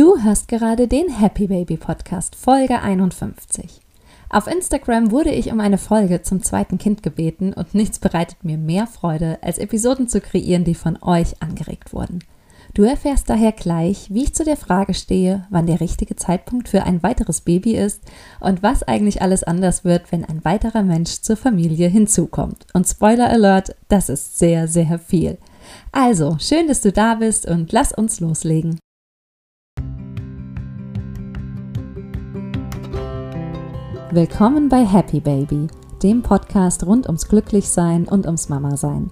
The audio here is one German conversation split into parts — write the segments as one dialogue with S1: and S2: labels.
S1: Du hörst gerade den Happy Baby Podcast, Folge 51. Auf Instagram wurde ich um eine Folge zum zweiten Kind gebeten und nichts bereitet mir mehr Freude, als Episoden zu kreieren, die von euch angeregt wurden. Du erfährst daher gleich, wie ich zu der Frage stehe, wann der richtige Zeitpunkt für ein weiteres Baby ist und was eigentlich alles anders wird, wenn ein weiterer Mensch zur Familie hinzukommt. Und Spoiler Alert, das ist sehr, sehr viel. Also, schön, dass du da bist und lass uns loslegen. Willkommen bei Happy Baby, dem Podcast rund ums Glücklichsein und ums Mama-Sein.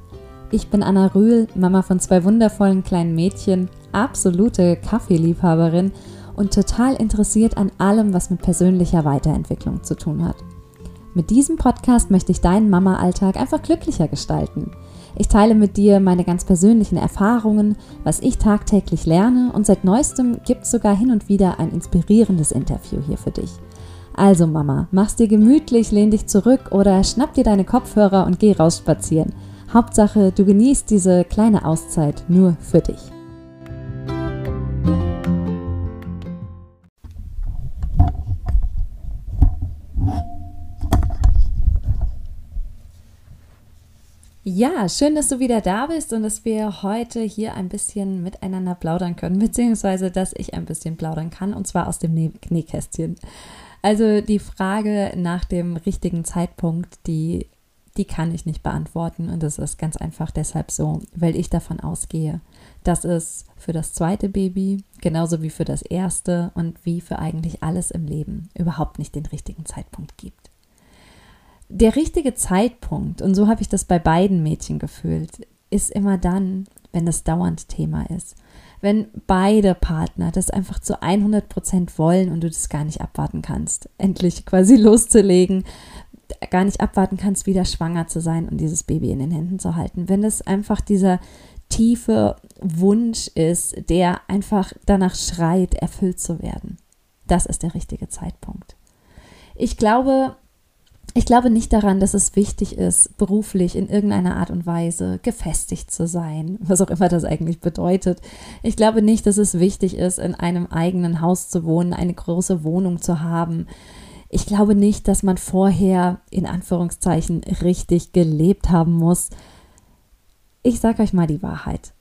S1: Ich bin Anna Rühl, Mama von zwei wundervollen kleinen Mädchen, absolute Kaffeeliebhaberin und total interessiert an allem, was mit persönlicher Weiterentwicklung zu tun hat. Mit diesem Podcast möchte ich deinen Mama-Alltag einfach glücklicher gestalten. Ich teile mit dir meine ganz persönlichen Erfahrungen, was ich tagtäglich lerne und seit neuestem gibt es sogar hin und wieder ein inspirierendes Interview hier für dich. Also Mama, mach's dir gemütlich, lehn dich zurück oder schnapp dir deine Kopfhörer und geh raus spazieren. Hauptsache, du genießt diese kleine Auszeit nur für dich. Ja, schön, dass du wieder da bist und dass wir heute hier ein bisschen miteinander plaudern können, beziehungsweise dass ich ein bisschen plaudern kann und zwar aus dem Nähkästchen. Also die Frage nach dem richtigen Zeitpunkt, die, die kann ich nicht beantworten. Und das ist ganz einfach deshalb so, weil ich davon ausgehe, dass es für das zweite Baby, genauso wie für das erste und wie für eigentlich alles im Leben, überhaupt nicht den richtigen Zeitpunkt gibt. Der richtige Zeitpunkt, und so habe ich das bei beiden Mädchen gefühlt, ist immer dann, wenn das dauernd Thema ist wenn beide Partner das einfach zu 100 Prozent wollen und du das gar nicht abwarten kannst, endlich quasi loszulegen, gar nicht abwarten kannst, wieder schwanger zu sein und dieses Baby in den Händen zu halten. Wenn das einfach dieser tiefe Wunsch ist, der einfach danach schreit, erfüllt zu werden. Das ist der richtige Zeitpunkt. Ich glaube, ich glaube nicht daran, dass es wichtig ist, beruflich in irgendeiner Art und Weise gefestigt zu sein, was auch immer das eigentlich bedeutet. Ich glaube nicht, dass es wichtig ist, in einem eigenen Haus zu wohnen, eine große Wohnung zu haben. Ich glaube nicht, dass man vorher in Anführungszeichen richtig gelebt haben muss. Ich sage euch mal die Wahrheit.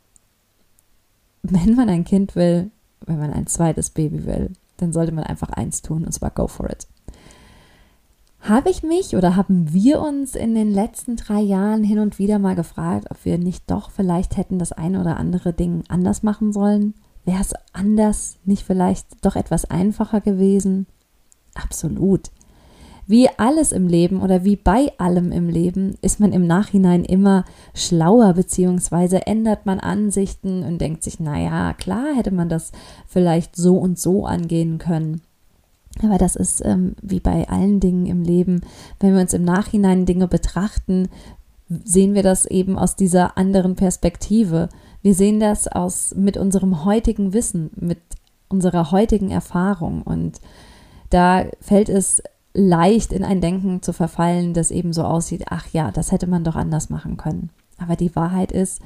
S1: Wenn man ein Kind will, wenn man ein zweites Baby will, dann sollte man einfach eins tun, und zwar go for it. Habe ich mich oder haben wir uns in den letzten drei Jahren hin und wieder mal gefragt, ob wir nicht doch vielleicht hätten das eine oder andere Ding anders machen sollen? Wäre es anders nicht vielleicht doch etwas einfacher gewesen? Absolut. Wie alles im Leben oder wie bei allem im Leben ist man im Nachhinein immer schlauer, beziehungsweise ändert man Ansichten und denkt sich, naja, klar hätte man das vielleicht so und so angehen können. Aber das ist ähm, wie bei allen Dingen im Leben, wenn wir uns im Nachhinein Dinge betrachten, sehen wir das eben aus dieser anderen Perspektive. Wir sehen das aus mit unserem heutigen Wissen, mit unserer heutigen Erfahrung und da fällt es leicht in ein Denken zu verfallen, das eben so aussieht, ach ja, das hätte man doch anders machen können. Aber die Wahrheit ist,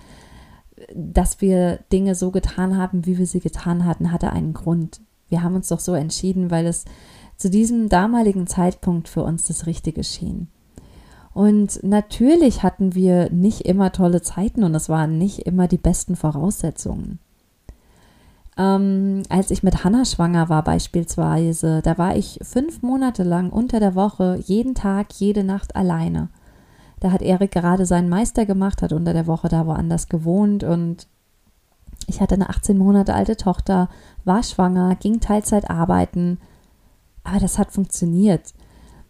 S1: dass wir Dinge so getan haben, wie wir sie getan hatten, hatte einen Grund wir haben uns doch so entschieden, weil es zu diesem damaligen Zeitpunkt für uns das Richtige schien. Und natürlich hatten wir nicht immer tolle Zeiten und es waren nicht immer die besten Voraussetzungen. Ähm, als ich mit Hannah schwanger war beispielsweise, da war ich fünf Monate lang unter der Woche jeden Tag, jede Nacht alleine. Da hat Erik gerade seinen Meister gemacht, hat unter der Woche da woanders gewohnt und ich hatte eine 18 Monate alte Tochter, war schwanger, ging Teilzeit arbeiten. Aber das hat funktioniert.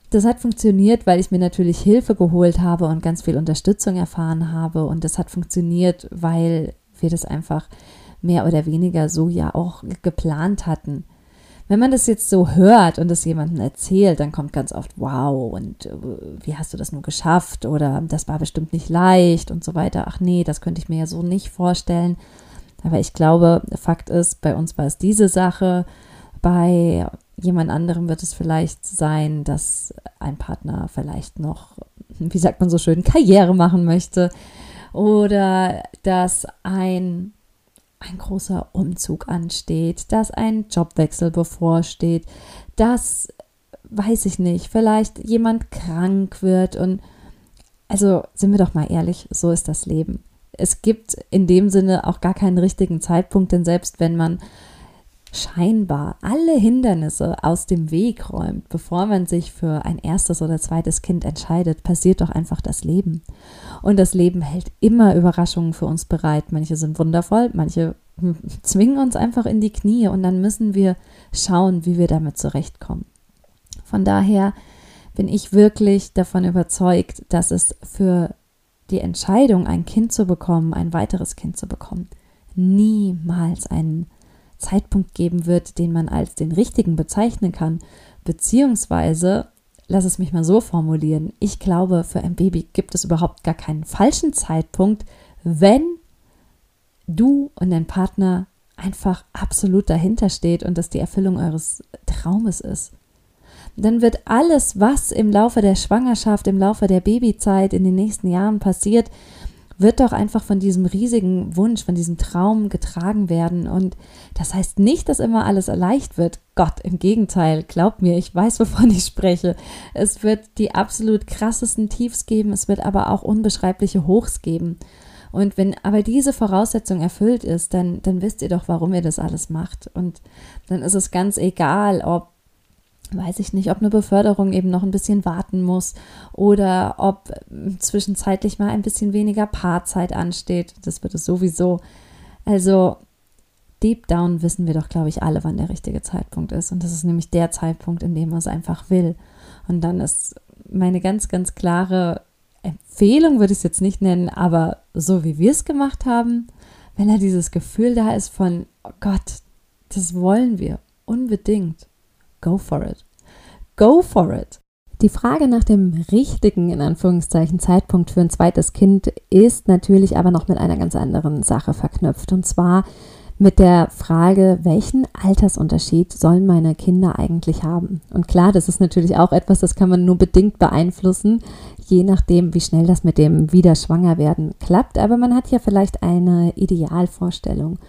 S1: Das hat funktioniert, weil ich mir natürlich Hilfe geholt habe und ganz viel Unterstützung erfahren habe. Und das hat funktioniert, weil wir das einfach mehr oder weniger so ja auch geplant hatten. Wenn man das jetzt so hört und es jemandem erzählt, dann kommt ganz oft, wow, und äh, wie hast du das nur geschafft? Oder das war bestimmt nicht leicht und so weiter. Ach nee, das könnte ich mir ja so nicht vorstellen. Aber ich glaube, Fakt ist, bei uns war es diese Sache. Bei jemand anderem wird es vielleicht sein, dass ein Partner vielleicht noch, wie sagt man so schön, Karriere machen möchte. Oder dass ein ein großer Umzug ansteht, dass ein Jobwechsel bevorsteht, dass, weiß ich nicht, vielleicht jemand krank wird und also sind wir doch mal ehrlich, so ist das Leben. Es gibt in dem Sinne auch gar keinen richtigen Zeitpunkt, denn selbst wenn man scheinbar alle Hindernisse aus dem Weg räumt, bevor man sich für ein erstes oder zweites Kind entscheidet, passiert doch einfach das Leben. Und das Leben hält immer Überraschungen für uns bereit. Manche sind wundervoll, manche zwingen uns einfach in die Knie und dann müssen wir schauen, wie wir damit zurechtkommen. Von daher bin ich wirklich davon überzeugt, dass es für die Entscheidung, ein Kind zu bekommen, ein weiteres Kind zu bekommen, niemals einen Zeitpunkt geben wird, den man als den richtigen bezeichnen kann, beziehungsweise, lass es mich mal so formulieren, ich glaube, für ein Baby gibt es überhaupt gar keinen falschen Zeitpunkt, wenn du und dein Partner einfach absolut dahinter steht und das die Erfüllung eures Traumes ist. Dann wird alles, was im Laufe der Schwangerschaft, im Laufe der Babyzeit, in den nächsten Jahren passiert, wird doch einfach von diesem riesigen Wunsch, von diesem Traum getragen werden. Und das heißt nicht, dass immer alles leicht wird. Gott, im Gegenteil, glaub mir, ich weiß, wovon ich spreche. Es wird die absolut krassesten Tiefs geben, es wird aber auch unbeschreibliche Hochs geben. Und wenn aber diese Voraussetzung erfüllt ist, dann, dann wisst ihr doch, warum ihr das alles macht. Und dann ist es ganz egal, ob weiß ich nicht, ob eine Beförderung eben noch ein bisschen warten muss oder ob zwischenzeitlich mal ein bisschen weniger Paarzeit ansteht. Das wird es sowieso. Also deep down wissen wir doch, glaube ich, alle, wann der richtige Zeitpunkt ist. Und das ist nämlich der Zeitpunkt, in dem man es einfach will. Und dann ist meine ganz, ganz klare Empfehlung, würde ich es jetzt nicht nennen, aber so wie wir es gemacht haben, wenn da dieses Gefühl da ist von, oh Gott, das wollen wir unbedingt Go for it. Go for it. Die Frage nach dem richtigen, in Anführungszeichen, Zeitpunkt für ein zweites Kind ist natürlich aber noch mit einer ganz anderen Sache verknüpft. Und zwar mit der Frage, welchen Altersunterschied sollen meine Kinder eigentlich haben? Und klar, das ist natürlich auch etwas, das kann man nur bedingt beeinflussen, je nachdem, wie schnell das mit dem Wiederschwangerwerden klappt. Aber man hat ja vielleicht eine Idealvorstellung.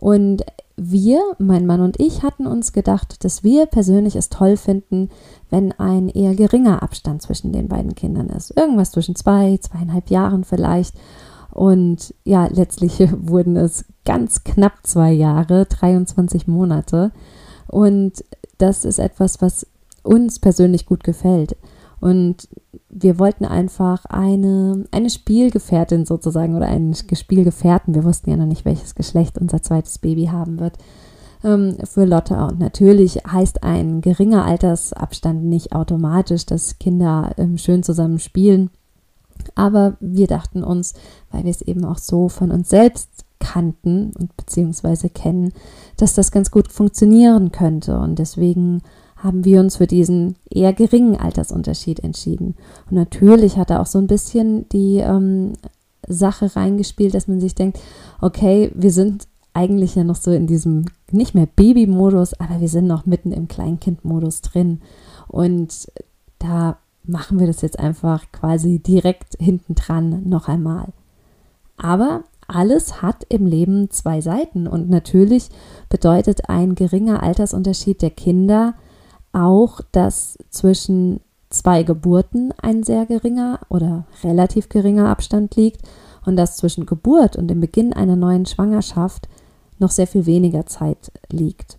S1: Und wir, mein Mann und ich, hatten uns gedacht, dass wir persönlich es toll finden, wenn ein eher geringer Abstand zwischen den beiden Kindern ist. Irgendwas zwischen zwei, zweieinhalb Jahren vielleicht. Und ja, letztlich wurden es ganz knapp zwei Jahre, 23 Monate. Und das ist etwas, was uns persönlich gut gefällt. Und wir wollten einfach eine, eine Spielgefährtin sozusagen oder einen Spielgefährten, wir wussten ja noch nicht, welches Geschlecht unser zweites Baby haben wird, ähm, für Lotta. Und natürlich heißt ein geringer Altersabstand nicht automatisch, dass Kinder ähm, schön zusammen spielen. Aber wir dachten uns, weil wir es eben auch so von uns selbst kannten und beziehungsweise kennen, dass das ganz gut funktionieren könnte. Und deswegen haben wir uns für diesen eher geringen Altersunterschied entschieden. Und natürlich hat er auch so ein bisschen die ähm, Sache reingespielt, dass man sich denkt, okay, wir sind eigentlich ja noch so in diesem nicht mehr Baby-Modus, aber wir sind noch mitten im Kleinkind-Modus drin. Und da machen wir das jetzt einfach quasi direkt hinten dran noch einmal. Aber alles hat im Leben zwei Seiten und natürlich bedeutet ein geringer Altersunterschied der Kinder auch, dass zwischen zwei Geburten ein sehr geringer oder relativ geringer Abstand liegt und dass zwischen Geburt und dem Beginn einer neuen Schwangerschaft noch sehr viel weniger Zeit liegt.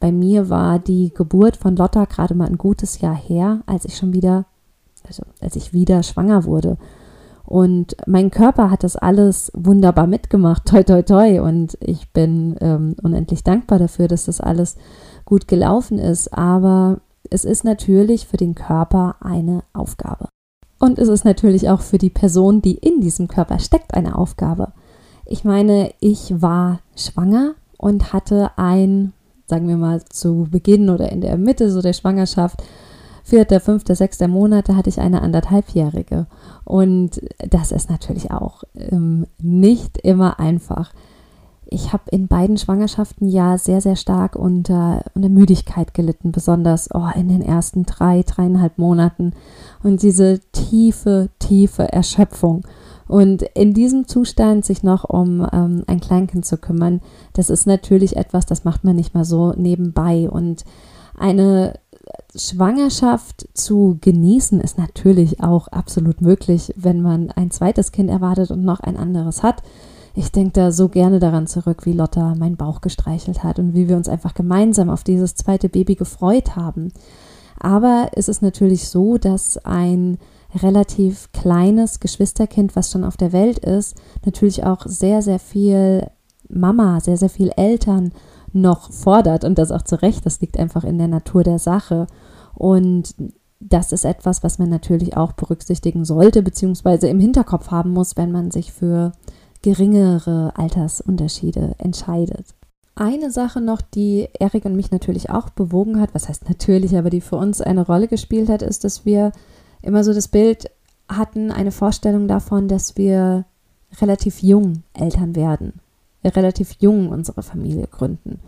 S1: Bei mir war die Geburt von Lotta gerade mal ein gutes Jahr her, als ich schon wieder, also als ich wieder schwanger wurde. Und mein Körper hat das alles wunderbar mitgemacht, toi toi toi. Und ich bin ähm, unendlich dankbar dafür, dass das alles gut gelaufen ist, aber es ist natürlich für den Körper eine Aufgabe. Und es ist natürlich auch für die Person, die in diesem Körper steckt, eine Aufgabe. Ich meine, ich war schwanger und hatte ein, sagen wir mal, zu Beginn oder in der Mitte so der Schwangerschaft, vierter, fünfter, sechster Monate hatte ich eine anderthalbjährige. Und das ist natürlich auch ähm, nicht immer einfach ich habe in beiden Schwangerschaften ja sehr, sehr stark unter, unter Müdigkeit gelitten, besonders oh, in den ersten drei, dreieinhalb Monaten. Und diese tiefe, tiefe Erschöpfung Und in diesem Zustand sich noch um ähm, ein Kleinkind zu kümmern, das ist natürlich etwas, das macht man nicht mal so nebenbei. Und eine Schwangerschaft zu genießen ist natürlich auch absolut möglich, wenn man ein zweites Kind erwartet und noch ein anderes hat. Ich denke da so gerne daran zurück, wie Lotta meinen Bauch gestreichelt hat und wie wir uns einfach gemeinsam auf dieses zweite Baby gefreut haben. Aber es ist natürlich so, dass ein relativ kleines Geschwisterkind, was schon auf der Welt ist, natürlich auch sehr, sehr viel Mama, sehr, sehr viel Eltern noch fordert und das auch zu Recht. Das liegt einfach in der Natur der Sache. Und das ist etwas, was man natürlich auch berücksichtigen sollte, beziehungsweise im Hinterkopf haben muss, wenn man sich für geringere Altersunterschiede entscheidet. Eine Sache noch, die Erik und mich natürlich auch bewogen hat, was heißt natürlich, aber die für uns eine Rolle gespielt hat, ist, dass wir immer so das Bild hatten, eine Vorstellung davon, dass wir relativ jung Eltern werden, relativ jung unsere Familie gründen.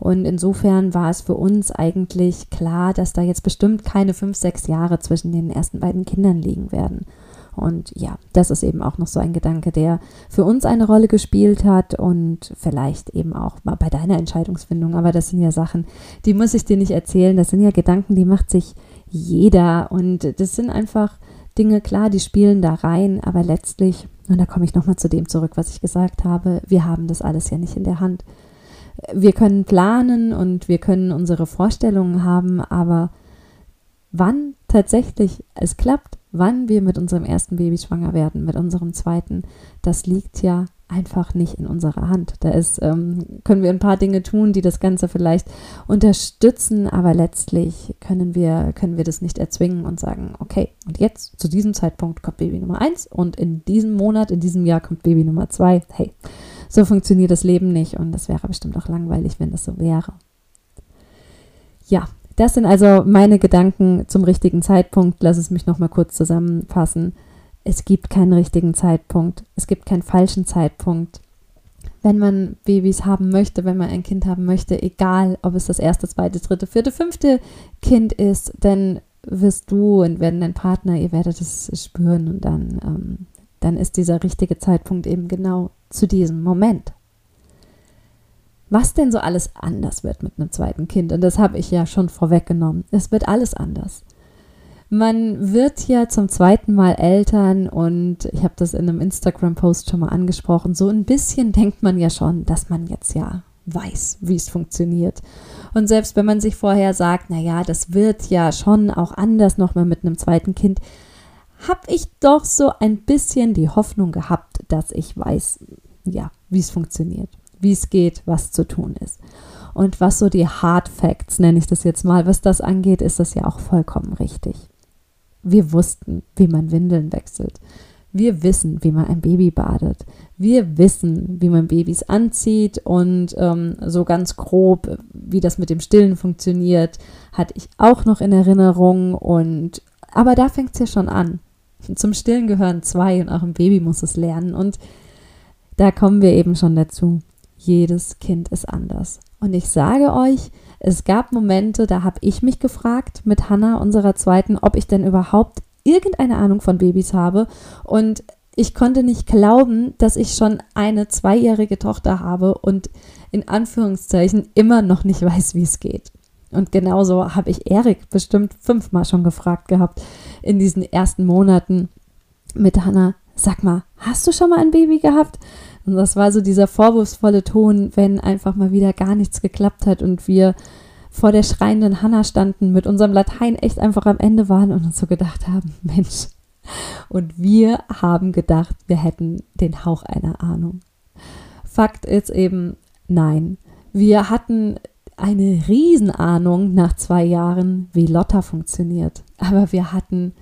S1: Und insofern war es für uns eigentlich klar, dass da jetzt bestimmt keine fünf, sechs Jahre zwischen den ersten beiden Kindern liegen werden. Und ja, das ist eben auch noch so ein Gedanke, der für uns eine Rolle gespielt hat und vielleicht eben auch mal bei deiner Entscheidungsfindung. Aber das sind ja Sachen, die muss ich dir nicht erzählen. Das sind ja Gedanken, die macht sich jeder. Und das sind einfach Dinge, klar, die spielen da rein. Aber letztlich, und da komme ich nochmal zu dem zurück, was ich gesagt habe, wir haben das alles ja nicht in der Hand. Wir können planen und wir können unsere Vorstellungen haben, aber wann tatsächlich es klappt, wann wir mit unserem ersten Baby schwanger werden, mit unserem zweiten, das liegt ja einfach nicht in unserer Hand. Da ist, ähm, können wir ein paar Dinge tun, die das Ganze vielleicht unterstützen, aber letztlich können wir, können wir das nicht erzwingen und sagen, okay, und jetzt zu diesem Zeitpunkt kommt Baby Nummer eins und in diesem Monat, in diesem Jahr kommt Baby Nummer zwei. Hey, so funktioniert das Leben nicht und das wäre bestimmt auch langweilig, wenn das so wäre. Ja, das sind also meine Gedanken zum richtigen Zeitpunkt. Lass es mich nochmal kurz zusammenfassen. Es gibt keinen richtigen Zeitpunkt. Es gibt keinen falschen Zeitpunkt. Wenn man Babys haben möchte, wenn man ein Kind haben möchte, egal ob es das erste, zweite, dritte, vierte, fünfte Kind ist, dann wirst du und werden dein Partner, ihr werdet es spüren und dann, ähm, dann ist dieser richtige Zeitpunkt eben genau zu diesem Moment was denn so alles anders wird mit einem zweiten Kind. Und das habe ich ja schon vorweggenommen. Es wird alles anders. Man wird ja zum zweiten Mal Eltern und ich habe das in einem Instagram-Post schon mal angesprochen. So ein bisschen denkt man ja schon, dass man jetzt ja weiß, wie es funktioniert. Und selbst wenn man sich vorher sagt, naja, das wird ja schon auch anders nochmal mit einem zweiten Kind, habe ich doch so ein bisschen die Hoffnung gehabt, dass ich weiß, ja, wie es funktioniert wie es geht, was zu tun ist. Und was so die Hard Facts, nenne ich das jetzt mal, was das angeht, ist das ja auch vollkommen richtig. Wir wussten, wie man Windeln wechselt. Wir wissen, wie man ein Baby badet. Wir wissen, wie man Babys anzieht und ähm, so ganz grob, wie das mit dem Stillen funktioniert, hatte ich auch noch in Erinnerung. Und aber da fängt es ja schon an. Zum Stillen gehören zwei und auch ein Baby muss es lernen. Und da kommen wir eben schon dazu jedes Kind ist anders. Und ich sage euch, es gab Momente, da habe ich mich gefragt mit Hannah, unserer zweiten, ob ich denn überhaupt irgendeine Ahnung von Babys habe. Und ich konnte nicht glauben, dass ich schon eine zweijährige Tochter habe und in Anführungszeichen immer noch nicht weiß, wie es geht. Und genauso habe ich Erik bestimmt fünfmal schon gefragt gehabt in diesen ersten Monaten mit Hannah. Sag mal, hast du schon mal ein Baby gehabt? Und das war so dieser vorwurfsvolle Ton, wenn einfach mal wieder gar nichts geklappt hat und wir vor der schreienden Hanna standen, mit unserem Latein echt einfach am Ende waren und uns so gedacht haben, Mensch. Und wir haben gedacht, wir hätten den Hauch einer Ahnung. Fakt ist eben, nein. Wir hatten eine Riesenahnung nach zwei Jahren, wie Lotta funktioniert. Aber wir hatten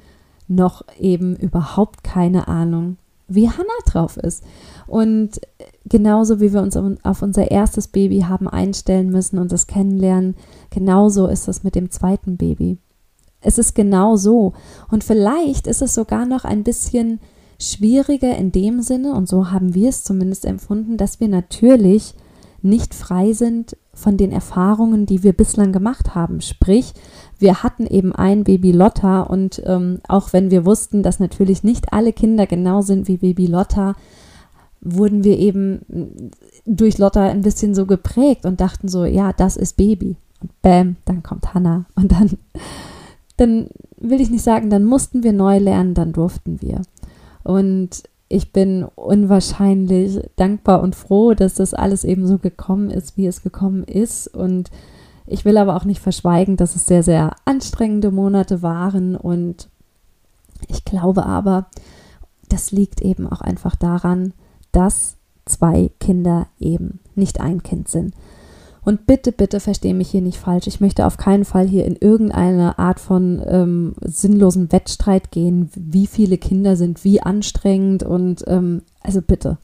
S1: noch eben überhaupt keine Ahnung, wie Hannah drauf ist. Und genauso wie wir uns auf unser erstes Baby haben einstellen müssen und das kennenlernen, genauso ist es mit dem zweiten Baby. Es ist genau so. Und vielleicht ist es sogar noch ein bisschen schwieriger in dem Sinne, und so haben wir es zumindest empfunden, dass wir natürlich nicht frei sind von den Erfahrungen, die wir bislang gemacht haben. Sprich, wir hatten eben ein Baby Lotta und ähm, auch wenn wir wussten, dass natürlich nicht alle Kinder genau sind wie Baby Lotta, wurden wir eben durch Lotta ein bisschen so geprägt und dachten so, ja, das ist Baby. Und bam, dann kommt Hannah und dann, dann will ich nicht sagen, dann mussten wir neu lernen, dann durften wir. Und ich bin unwahrscheinlich dankbar und froh, dass das alles eben so gekommen ist, wie es gekommen ist. Und ich will aber auch nicht verschweigen, dass es sehr, sehr anstrengende Monate waren. Und ich glaube aber, das liegt eben auch einfach daran, dass zwei Kinder eben nicht ein Kind sind. Und bitte, bitte verstehe mich hier nicht falsch. Ich möchte auf keinen Fall hier in irgendeine Art von ähm, sinnlosen Wettstreit gehen, wie viele Kinder sind wie anstrengend und ähm, also bitte.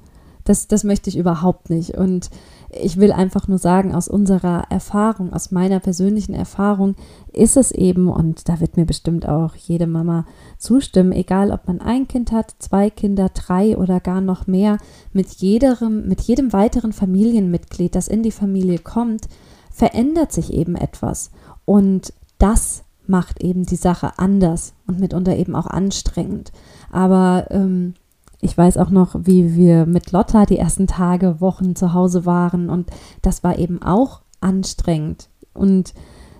S1: Das, das möchte ich überhaupt nicht. Und ich will einfach nur sagen, aus unserer Erfahrung, aus meiner persönlichen Erfahrung ist es eben, und da wird mir bestimmt auch jede Mama zustimmen, egal ob man ein Kind hat, zwei Kinder, drei oder gar noch mehr, mit jedem, mit jedem weiteren Familienmitglied, das in die Familie kommt, verändert sich eben etwas. Und das macht eben die Sache anders und mitunter eben auch anstrengend. Aber ähm, ich weiß auch noch, wie wir mit Lotta die ersten Tage, Wochen zu Hause waren und das war eben auch anstrengend. Und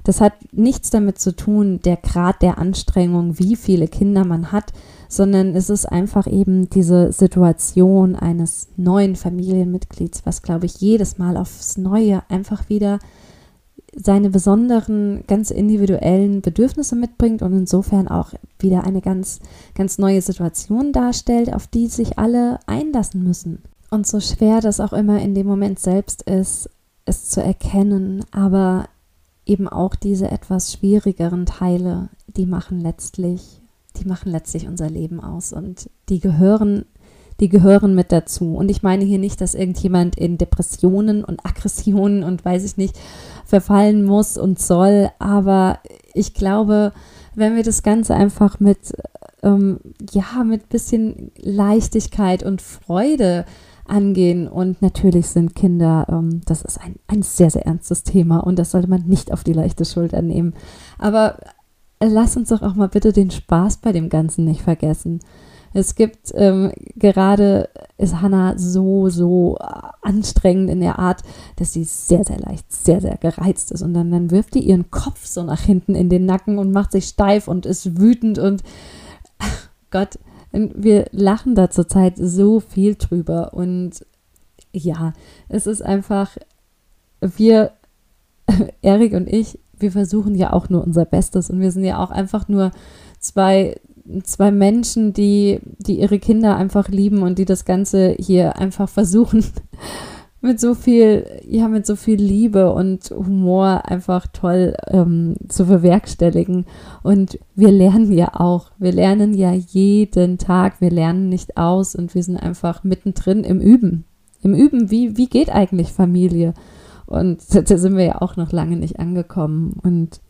S1: das hat nichts damit zu tun, der Grad der Anstrengung, wie viele Kinder man hat, sondern es ist einfach eben diese Situation eines neuen Familienmitglieds, was, glaube ich, jedes Mal aufs Neue einfach wieder seine besonderen, ganz individuellen Bedürfnisse mitbringt und insofern auch wieder eine ganz, ganz neue Situation darstellt, auf die sich alle einlassen müssen. Und so schwer das auch immer in dem Moment selbst ist, es zu erkennen, aber eben auch diese etwas schwierigeren Teile, die machen letztlich, die machen letztlich unser Leben aus und die gehören die gehören mit dazu. Und ich meine hier nicht, dass irgendjemand in Depressionen und Aggressionen und weiß ich nicht verfallen muss und soll, aber ich glaube, wenn wir das Ganze einfach mit, ähm, ja, mit bisschen Leichtigkeit und Freude angehen. Und natürlich sind Kinder, ähm, das ist ein, ein sehr, sehr ernstes Thema und das sollte man nicht auf die leichte Schulter nehmen. Aber lass uns doch auch mal bitte den Spaß bei dem Ganzen nicht vergessen. Es gibt ähm, gerade ist Hannah so, so anstrengend in der Art, dass sie sehr, sehr leicht, sehr, sehr gereizt ist. Und dann, dann wirft die ihren Kopf so nach hinten in den Nacken und macht sich steif und ist wütend und ach Gott, wir lachen da zurzeit so viel drüber. Und ja, es ist einfach, wir, Erik und ich, wir versuchen ja auch nur unser Bestes und wir sind ja auch einfach nur zwei zwei Menschen, die, die ihre Kinder einfach lieben und die das Ganze hier einfach versuchen, mit so viel, ja, mit so viel Liebe und Humor einfach toll ähm, zu bewerkstelligen. Und wir lernen ja auch, wir lernen ja jeden Tag, wir lernen nicht aus und wir sind einfach mittendrin im Üben. Im Üben, wie, wie geht eigentlich Familie? Und da sind wir ja auch noch lange nicht angekommen. Und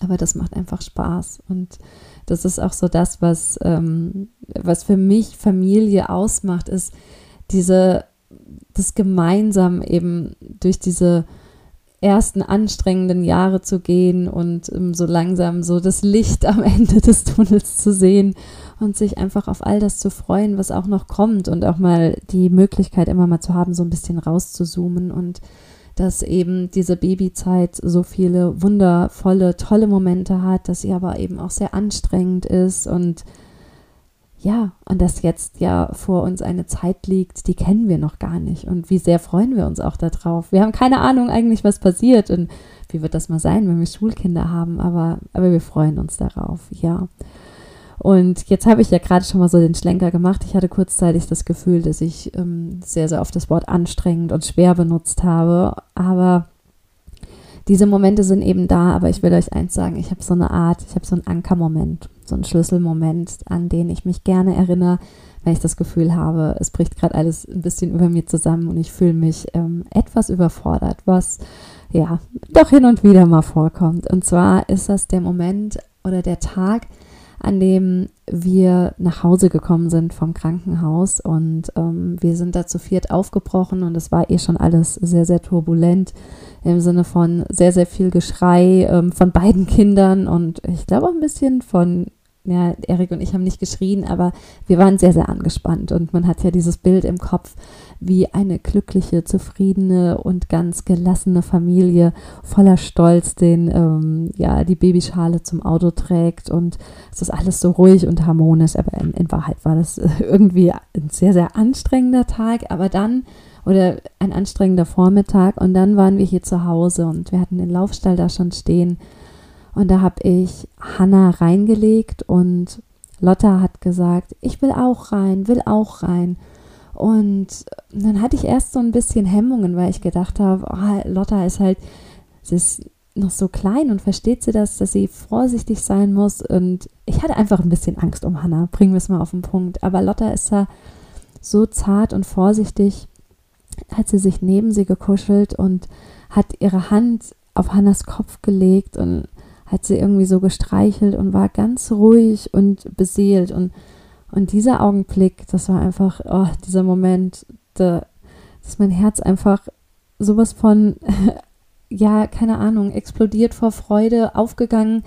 S1: aber das macht einfach Spaß. Und das ist auch so das, was, ähm, was für mich Familie ausmacht, ist diese, das gemeinsam eben durch diese ersten anstrengenden Jahre zu gehen und um, so langsam so das Licht am Ende des Tunnels zu sehen und sich einfach auf all das zu freuen, was auch noch kommt und auch mal die Möglichkeit immer mal zu haben, so ein bisschen rauszuzoomen und dass eben diese Babyzeit so viele wundervolle, tolle Momente hat, dass sie aber eben auch sehr anstrengend ist und ja, und dass jetzt ja vor uns eine Zeit liegt, die kennen wir noch gar nicht. Und wie sehr freuen wir uns auch darauf. Wir haben keine Ahnung eigentlich, was passiert und wie wird das mal sein, wenn wir Schulkinder haben, aber, aber wir freuen uns darauf, ja. Und jetzt habe ich ja gerade schon mal so den Schlenker gemacht. Ich hatte kurzzeitig das Gefühl, dass ich ähm, sehr, sehr oft das Wort anstrengend und schwer benutzt habe. Aber diese Momente sind eben da. Aber ich will euch eins sagen, ich habe so eine Art, ich habe so einen Ankermoment, so einen Schlüsselmoment, an den ich mich gerne erinnere, wenn ich das Gefühl habe, es bricht gerade alles ein bisschen über mir zusammen und ich fühle mich ähm, etwas überfordert, was ja doch hin und wieder mal vorkommt. Und zwar ist das der Moment oder der Tag, an dem wir nach Hause gekommen sind vom Krankenhaus. Und ähm, wir sind da zu viert aufgebrochen und es war eh schon alles sehr, sehr turbulent im Sinne von sehr, sehr viel Geschrei ähm, von beiden Kindern und ich glaube auch ein bisschen von ja, Erik und ich haben nicht geschrien, aber wir waren sehr, sehr angespannt und man hat ja dieses Bild im Kopf, wie eine glückliche, zufriedene und ganz gelassene Familie voller Stolz den, ähm, ja, die Babyschale zum Auto trägt und es ist alles so ruhig und harmonisch, aber in, in Wahrheit war das irgendwie ein sehr, sehr anstrengender Tag, aber dann oder ein anstrengender Vormittag und dann waren wir hier zu Hause und wir hatten den Laufstall da schon stehen und da habe ich Hannah reingelegt und Lotta hat gesagt, ich will auch rein, will auch rein. Und dann hatte ich erst so ein bisschen Hemmungen, weil ich gedacht habe, oh, Lotta ist halt, sie ist noch so klein und versteht sie das, dass sie vorsichtig sein muss. Und ich hatte einfach ein bisschen Angst um Hannah, bringen wir es mal auf den Punkt. Aber Lotta ist da so zart und vorsichtig, hat sie sich neben sie gekuschelt und hat ihre Hand auf Hannas Kopf gelegt und hat sie irgendwie so gestreichelt und war ganz ruhig und beseelt. Und, und dieser Augenblick, das war einfach, oh, dieser Moment, da ist mein Herz einfach sowas von, ja, keine Ahnung, explodiert vor Freude, aufgegangen.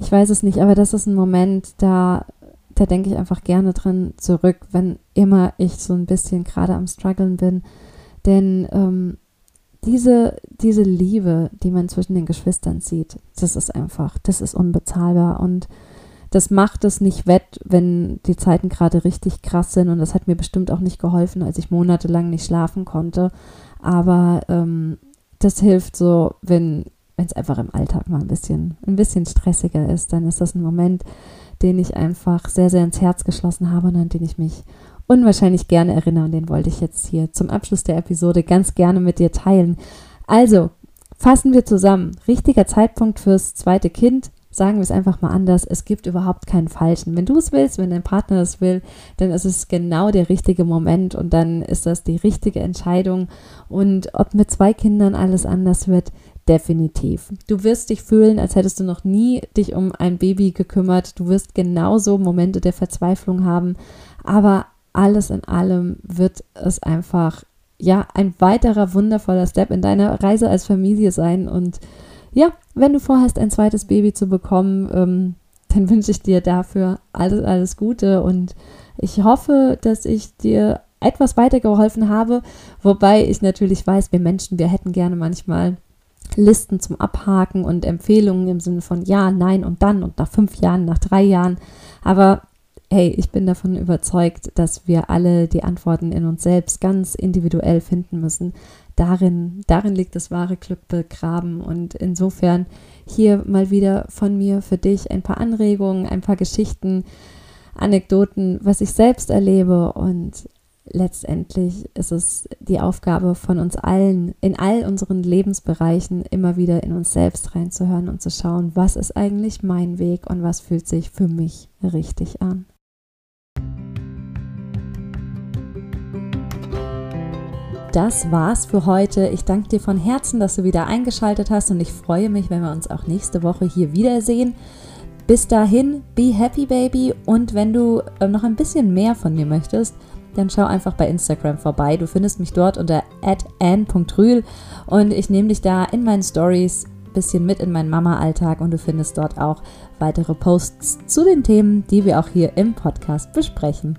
S1: Ich weiß es nicht, aber das ist ein Moment, da, da denke ich einfach gerne dran zurück, wenn immer ich so ein bisschen gerade am Struggeln bin. Denn ähm, diese, diese Liebe, die man zwischen den Geschwistern sieht, das ist einfach, das ist unbezahlbar und das macht es nicht wett, wenn die Zeiten gerade richtig krass sind und das hat mir bestimmt auch nicht geholfen, als ich monatelang nicht schlafen konnte. Aber ähm, das hilft so, wenn wenn es einfach im Alltag mal ein bisschen ein bisschen stressiger ist, dann ist das ein Moment, den ich einfach sehr sehr ins Herz geschlossen habe und an den ich mich unwahrscheinlich gerne erinnere und den wollte ich jetzt hier zum Abschluss der Episode ganz gerne mit dir teilen. Also, fassen wir zusammen. Richtiger Zeitpunkt fürs zweite Kind. Sagen wir es einfach mal anders. Es gibt überhaupt keinen falschen. Wenn du es willst, wenn dein Partner es will, dann ist es genau der richtige Moment und dann ist das die richtige Entscheidung. Und ob mit zwei Kindern alles anders wird, definitiv. Du wirst dich fühlen, als hättest du noch nie dich um ein Baby gekümmert. Du wirst genauso Momente der Verzweiflung haben. Aber alles in allem wird es einfach ja ein weiterer wundervoller Step in deiner Reise als Familie sein. Und ja, wenn du vorhast, ein zweites Baby zu bekommen, ähm, dann wünsche ich dir dafür alles, alles Gute und ich hoffe, dass ich dir etwas weitergeholfen habe, wobei ich natürlich weiß, wir Menschen, wir hätten gerne manchmal Listen zum Abhaken und Empfehlungen im Sinne von ja, nein und dann und nach fünf Jahren, nach drei Jahren. Aber hey, ich bin davon überzeugt, dass wir alle die Antworten in uns selbst ganz individuell finden müssen. Darin, darin liegt das wahre Glück begraben. Und insofern hier mal wieder von mir für dich ein paar Anregungen, ein paar Geschichten, Anekdoten, was ich selbst erlebe. Und letztendlich ist es die Aufgabe von uns allen, in all unseren Lebensbereichen immer wieder in uns selbst reinzuhören und zu schauen, was ist eigentlich mein Weg und was fühlt sich für mich richtig an. Das war's für heute. Ich danke dir von Herzen, dass du wieder eingeschaltet hast und ich freue mich, wenn wir uns auch nächste Woche hier wiedersehen. Bis dahin, be happy baby und wenn du äh, noch ein bisschen mehr von mir möchtest, dann schau einfach bei Instagram vorbei. Du findest mich dort unter ann.rühl und ich nehme dich da in meinen Stories ein bisschen mit in meinen Mama-Alltag und du findest dort auch weitere Posts zu den Themen, die wir auch hier im Podcast besprechen.